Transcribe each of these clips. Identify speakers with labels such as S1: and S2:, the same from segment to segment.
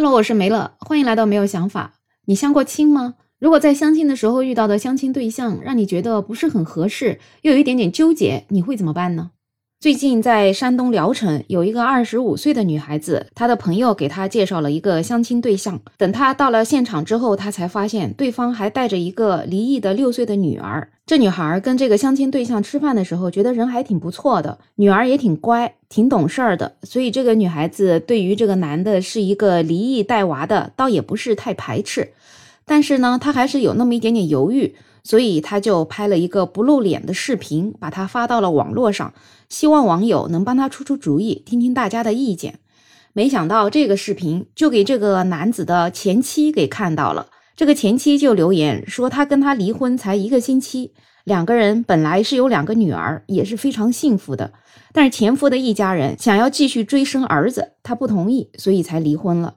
S1: Hello，我是梅乐，欢迎来到没有想法。你相过亲吗？如果在相亲的时候遇到的相亲对象让你觉得不是很合适，又有一点点纠结，你会怎么办呢？最近在山东聊城有一个二十五岁的女孩子，她的朋友给她介绍了一个相亲对象。等她到了现场之后，她才发现对方还带着一个离异的六岁的女儿。这女孩跟这个相亲对象吃饭的时候，觉得人还挺不错的，女儿也挺乖，挺懂事儿的，所以这个女孩子对于这个男的是一个离异带娃的，倒也不是太排斥。但是呢，他还是有那么一点点犹豫，所以他就拍了一个不露脸的视频，把它发到了网络上，希望网友能帮他出出主意，听听大家的意见。没想到这个视频就给这个男子的前妻给看到了。这个前妻就留言说，他跟他离婚才一个星期，两个人本来是有两个女儿，也是非常幸福的。但是前夫的一家人想要继续追生儿子，他不同意，所以才离婚了。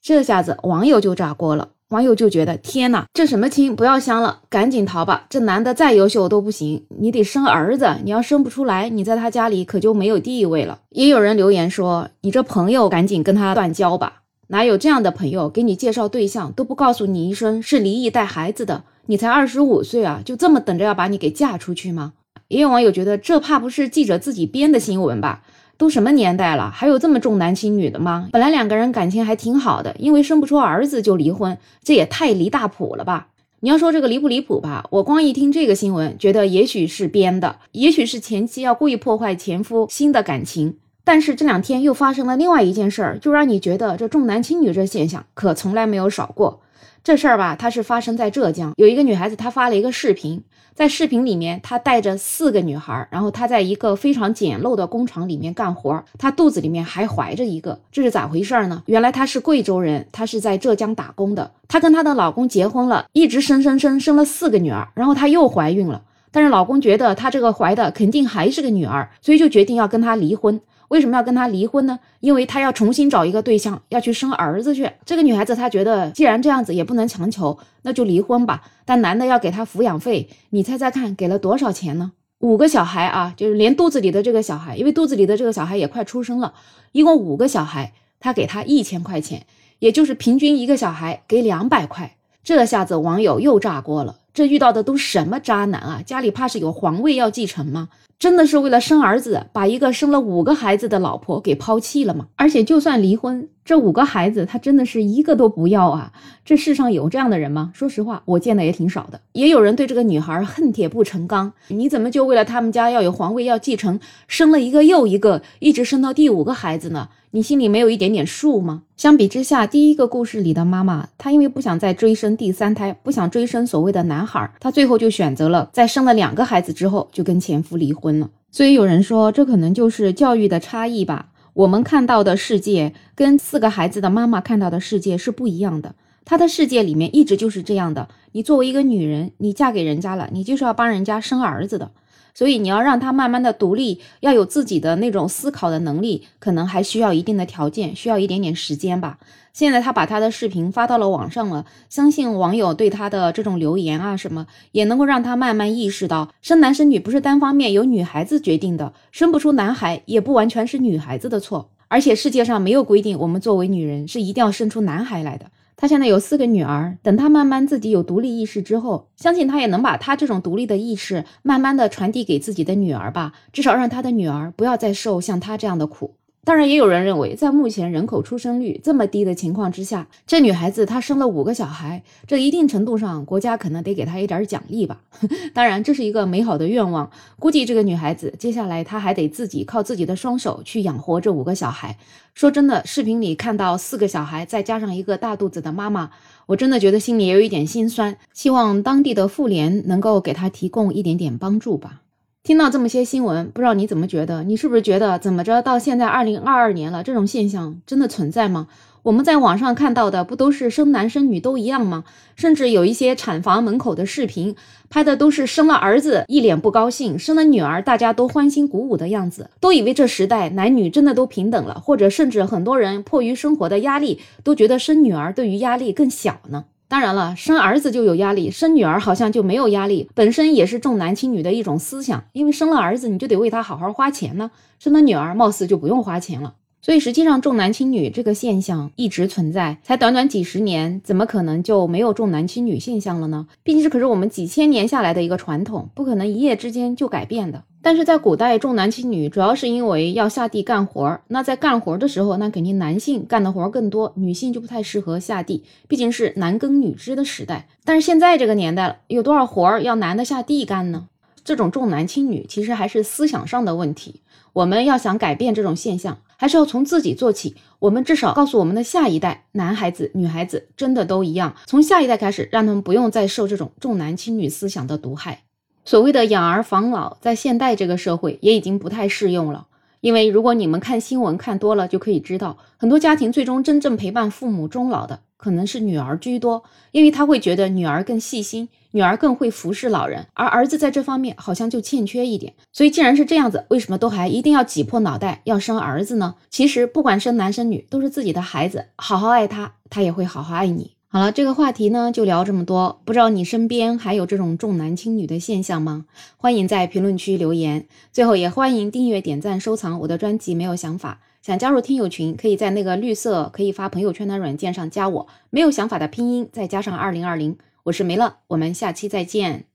S1: 这下子网友就炸锅了，网友就觉得天哪，这什么亲不要相了，赶紧逃吧！这男的再优秀都不行，你得生儿子，你要生不出来，你在他家里可就没有地位了。也有人留言说，你这朋友赶紧跟他断交吧。哪有这样的朋友给你介绍对象都不告诉你一声是离异带孩子的？你才二十五岁啊，就这么等着要把你给嫁出去吗？也有网友觉得这怕不是记者自己编的新闻吧？都什么年代了，还有这么重男轻女的吗？本来两个人感情还挺好的，因为生不出儿子就离婚，这也太离大谱了吧？你要说这个离不离谱吧？我光一听这个新闻，觉得也许是编的，也许是前妻要故意破坏前夫新的感情。但是这两天又发生了另外一件事儿，就让你觉得这重男轻女这现象可从来没有少过。这事儿吧，它是发生在浙江，有一个女孩子，她发了一个视频，在视频里面，她带着四个女孩，然后她在一个非常简陋的工厂里面干活，她肚子里面还怀着一个，这是咋回事呢？原来她是贵州人，她是在浙江打工的，她跟她的老公结婚了，一直生生生生了四个女儿，然后她又怀孕了，但是老公觉得她这个怀的肯定还是个女儿，所以就决定要跟她离婚。为什么要跟她离婚呢？因为他要重新找一个对象，要去生儿子去。这个女孩子她觉得，既然这样子也不能强求，那就离婚吧。但男的要给她抚养费，你猜猜看，给了多少钱呢？五个小孩啊，就是连肚子里的这个小孩，因为肚子里的这个小孩也快出生了，一共五个小孩，他给他一千块钱，也就是平均一个小孩给两百块。这下子网友又炸锅了，这遇到的都什么渣男啊？家里怕是有皇位要继承吗？真的是为了生儿子，把一个生了五个孩子的老婆给抛弃了吗？而且就算离婚，这五个孩子他真的是一个都不要啊！这世上有这样的人吗？说实话，我见的也挺少的。也有人对这个女孩恨铁不成钢，你怎么就为了他们家要有皇位要继承，生了一个又一个，一直生到第五个孩子呢？你心里没有一点点数吗？相比之下，第一个故事里的妈妈，她因为不想再追生第三胎，不想追生所谓的男孩，她最后就选择了在生了两个孩子之后就跟前夫离婚了。所以有人说，这可能就是教育的差异吧。我们看到的世界跟四个孩子的妈妈看到的世界是不一样的。她的世界里面一直就是这样的：你作为一个女人，你嫁给人家了，你就是要帮人家生儿子的。所以你要让他慢慢的独立，要有自己的那种思考的能力，可能还需要一定的条件，需要一点点时间吧。现在他把他的视频发到了网上了，相信网友对他的这种留言啊什么，也能够让他慢慢意识到，生男生女不是单方面由女孩子决定的，生不出男孩也不完全是女孩子的错，而且世界上没有规定我们作为女人是一定要生出男孩来的。他现在有四个女儿，等他慢慢自己有独立意识之后，相信他也能把他这种独立的意识慢慢的传递给自己的女儿吧，至少让他的女儿不要再受像他这样的苦。当然，也有人认为，在目前人口出生率这么低的情况之下，这女孩子她生了五个小孩，这一定程度上国家可能得给她一点奖励吧。当然，这是一个美好的愿望。估计这个女孩子接下来她还得自己靠自己的双手去养活这五个小孩。说真的，视频里看到四个小孩再加上一个大肚子的妈妈，我真的觉得心里也有一点心酸。希望当地的妇联能够给她提供一点点帮助吧。听到这么些新闻，不知道你怎么觉得？你是不是觉得怎么着？到现在二零二二年了，这种现象真的存在吗？我们在网上看到的不都是生男生女都一样吗？甚至有一些产房门口的视频，拍的都是生了儿子一脸不高兴，生了女儿大家都欢欣鼓舞的样子，都以为这时代男女真的都平等了，或者甚至很多人迫于生活的压力，都觉得生女儿对于压力更小呢。当然了，生儿子就有压力，生女儿好像就没有压力，本身也是重男轻女的一种思想。因为生了儿子，你就得为他好好花钱呢；生了女儿，貌似就不用花钱了。所以实际上重男轻女这个现象一直存在，才短短几十年，怎么可能就没有重男轻女现象了呢？毕竟这可是我们几千年下来的一个传统，不可能一夜之间就改变的。但是在古代重男轻女，主要是因为要下地干活儿。那在干活儿的时候，那肯定男性干的活儿更多，女性就不太适合下地，毕竟是男耕女织的时代。但是现在这个年代了，有多少活儿要男的下地干呢？这种重男轻女其实还是思想上的问题。我们要想改变这种现象，还是要从自己做起。我们至少告诉我们的下一代，男孩子、女孩子真的都一样。从下一代开始，让他们不用再受这种重男轻女思想的毒害。所谓的养儿防老，在现代这个社会也已经不太适用了。因为如果你们看新闻看多了，就可以知道，很多家庭最终真正陪伴父母终老的，可能是女儿居多，因为他会觉得女儿更细心。女儿更会服侍老人，而儿子在这方面好像就欠缺一点。所以既然是这样子，为什么都还一定要挤破脑袋要生儿子呢？其实不管生男生女，都是自己的孩子，好好爱他，他也会好好爱你。好了，这个话题呢就聊这么多。不知道你身边还有这种重男轻女的现象吗？欢迎在评论区留言。最后也欢迎订阅、点赞、收藏我的专辑。没有想法，想加入听友群，可以在那个绿色可以发朋友圈的软件上加我。没有想法的拼音再加上二零二零。我是梅乐，我们下期再见。